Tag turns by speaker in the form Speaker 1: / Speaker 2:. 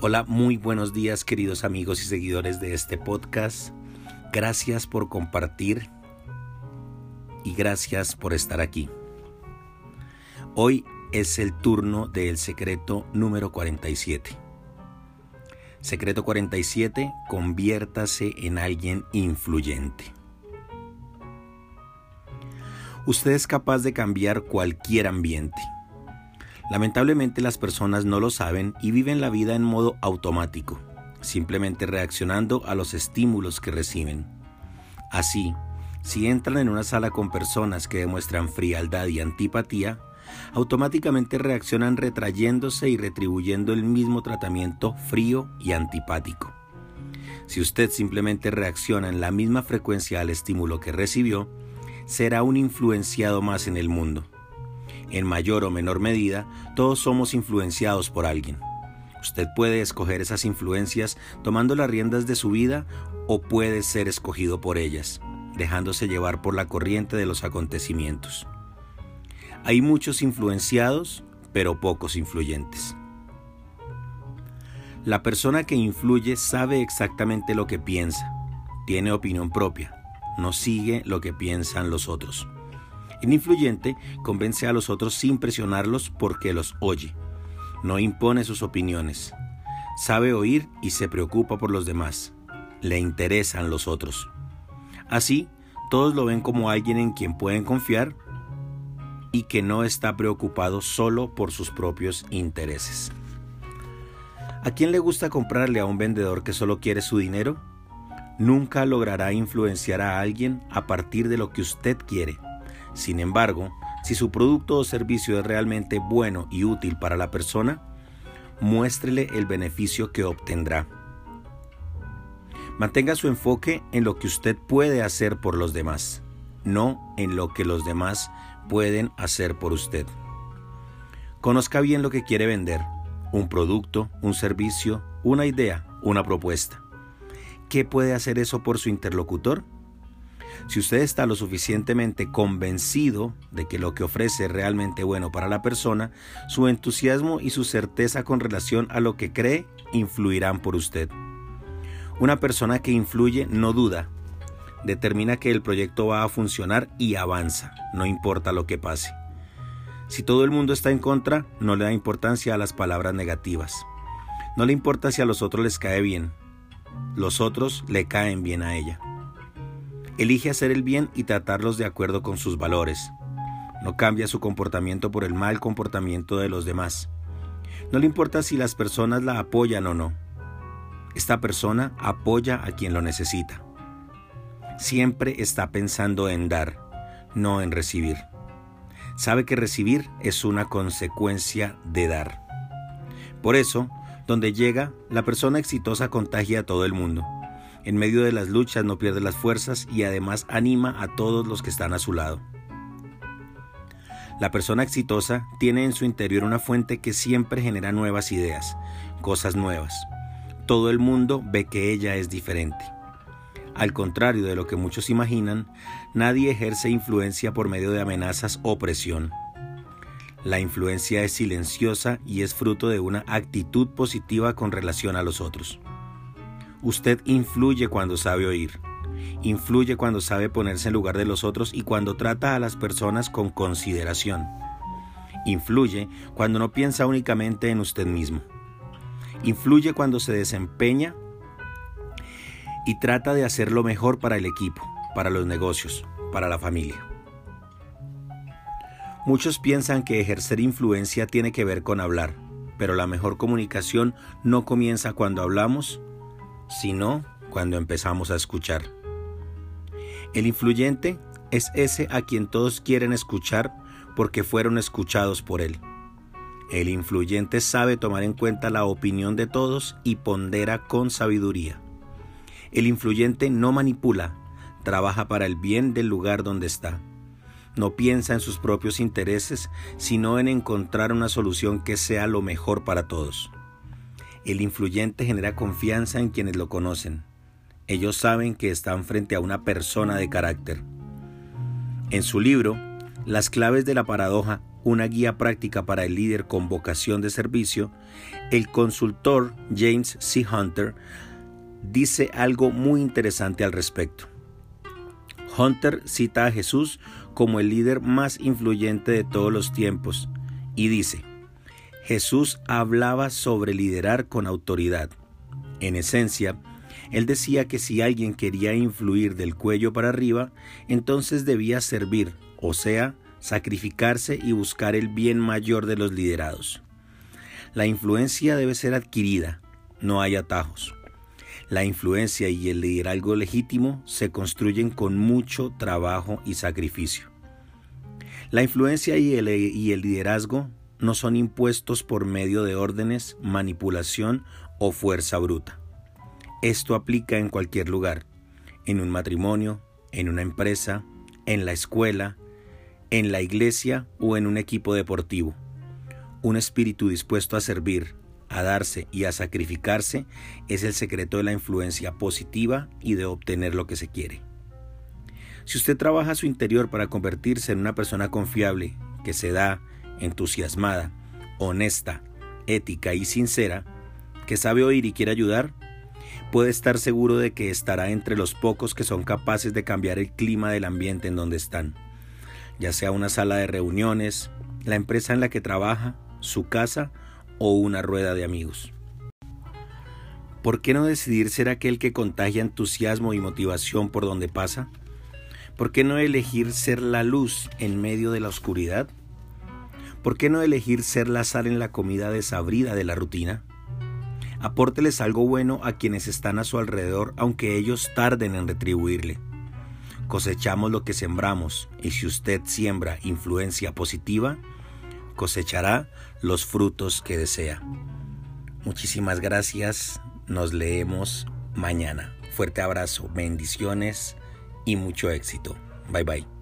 Speaker 1: Hola, muy buenos días queridos amigos y seguidores de este podcast. Gracias por compartir y gracias por estar aquí. Hoy es el turno del secreto número 47. Secreto 47, conviértase en alguien influyente. Usted es capaz de cambiar cualquier ambiente Lamentablemente las personas no lo saben y viven la vida en modo automático, simplemente reaccionando a los estímulos que reciben. Así, si entran en una sala con personas que demuestran frialdad y antipatía, automáticamente reaccionan retrayéndose y retribuyendo el mismo tratamiento frío y antipático. Si usted simplemente reacciona en la misma frecuencia al estímulo que recibió, será un influenciado más en el mundo. En mayor o menor medida, todos somos influenciados por alguien. Usted puede escoger esas influencias tomando las riendas de su vida o puede ser escogido por ellas, dejándose llevar por la corriente de los acontecimientos. Hay muchos influenciados, pero pocos influyentes. La persona que influye sabe exactamente lo que piensa, tiene opinión propia, no sigue lo que piensan los otros. Influyente convence a los otros sin presionarlos porque los oye. No impone sus opiniones. Sabe oír y se preocupa por los demás. Le interesan los otros. Así, todos lo ven como alguien en quien pueden confiar y que no está preocupado solo por sus propios intereses. ¿A quién le gusta comprarle a un vendedor que solo quiere su dinero? Nunca logrará influenciar a alguien a partir de lo que usted quiere sin embargo, si su producto o servicio es realmente bueno y útil para la persona, muéstrele el beneficio que obtendrá. Mantenga su enfoque en lo que usted puede hacer por los demás, no en lo que los demás pueden hacer por usted. Conozca bien lo que quiere vender, un producto, un servicio, una idea, una propuesta. ¿Qué puede hacer eso por su interlocutor? Si usted está lo suficientemente convencido de que lo que ofrece es realmente bueno para la persona, su entusiasmo y su certeza con relación a lo que cree influirán por usted. Una persona que influye no duda, determina que el proyecto va a funcionar y avanza, no importa lo que pase. Si todo el mundo está en contra, no le da importancia a las palabras negativas. No le importa si a los otros les cae bien. Los otros le caen bien a ella. Elige hacer el bien y tratarlos de acuerdo con sus valores. No cambia su comportamiento por el mal comportamiento de los demás. No le importa si las personas la apoyan o no. Esta persona apoya a quien lo necesita. Siempre está pensando en dar, no en recibir. Sabe que recibir es una consecuencia de dar. Por eso, donde llega, la persona exitosa contagia a todo el mundo. En medio de las luchas no pierde las fuerzas y además anima a todos los que están a su lado. La persona exitosa tiene en su interior una fuente que siempre genera nuevas ideas, cosas nuevas. Todo el mundo ve que ella es diferente. Al contrario de lo que muchos imaginan, nadie ejerce influencia por medio de amenazas o presión. La influencia es silenciosa y es fruto de una actitud positiva con relación a los otros. Usted influye cuando sabe oír, influye cuando sabe ponerse en lugar de los otros y cuando trata a las personas con consideración. Influye cuando no piensa únicamente en usted mismo. Influye cuando se desempeña y trata de hacer lo mejor para el equipo, para los negocios, para la familia. Muchos piensan que ejercer influencia tiene que ver con hablar, pero la mejor comunicación no comienza cuando hablamos, sino cuando empezamos a escuchar. El influyente es ese a quien todos quieren escuchar porque fueron escuchados por él. El influyente sabe tomar en cuenta la opinión de todos y pondera con sabiduría. El influyente no manipula, trabaja para el bien del lugar donde está. No piensa en sus propios intereses, sino en encontrar una solución que sea lo mejor para todos. El influyente genera confianza en quienes lo conocen. Ellos saben que están frente a una persona de carácter. En su libro, Las claves de la paradoja, una guía práctica para el líder con vocación de servicio, el consultor James C. Hunter dice algo muy interesante al respecto. Hunter cita a Jesús como el líder más influyente de todos los tiempos y dice, Jesús hablaba sobre liderar con autoridad. En esencia, él decía que si alguien quería influir del cuello para arriba, entonces debía servir, o sea, sacrificarse y buscar el bien mayor de los liderados. La influencia debe ser adquirida, no hay atajos. La influencia y el liderazgo legítimo se construyen con mucho trabajo y sacrificio. La influencia y el, y el liderazgo no son impuestos por medio de órdenes, manipulación o fuerza bruta. Esto aplica en cualquier lugar, en un matrimonio, en una empresa, en la escuela, en la iglesia o en un equipo deportivo. Un espíritu dispuesto a servir, a darse y a sacrificarse es el secreto de la influencia positiva y de obtener lo que se quiere. Si usted trabaja su interior para convertirse en una persona confiable, que se da, entusiasmada, honesta, ética y sincera, que sabe oír y quiere ayudar, puede estar seguro de que estará entre los pocos que son capaces de cambiar el clima del ambiente en donde están, ya sea una sala de reuniones, la empresa en la que trabaja, su casa o una rueda de amigos. ¿Por qué no decidir ser aquel que contagia entusiasmo y motivación por donde pasa? ¿Por qué no elegir ser la luz en medio de la oscuridad? ¿Por qué no elegir ser la sal en la comida desabrida de la rutina? Apórteles algo bueno a quienes están a su alrededor, aunque ellos tarden en retribuirle. Cosechamos lo que sembramos, y si usted siembra influencia positiva, cosechará los frutos que desea. Muchísimas gracias, nos leemos mañana. Fuerte abrazo, bendiciones y mucho éxito. Bye bye.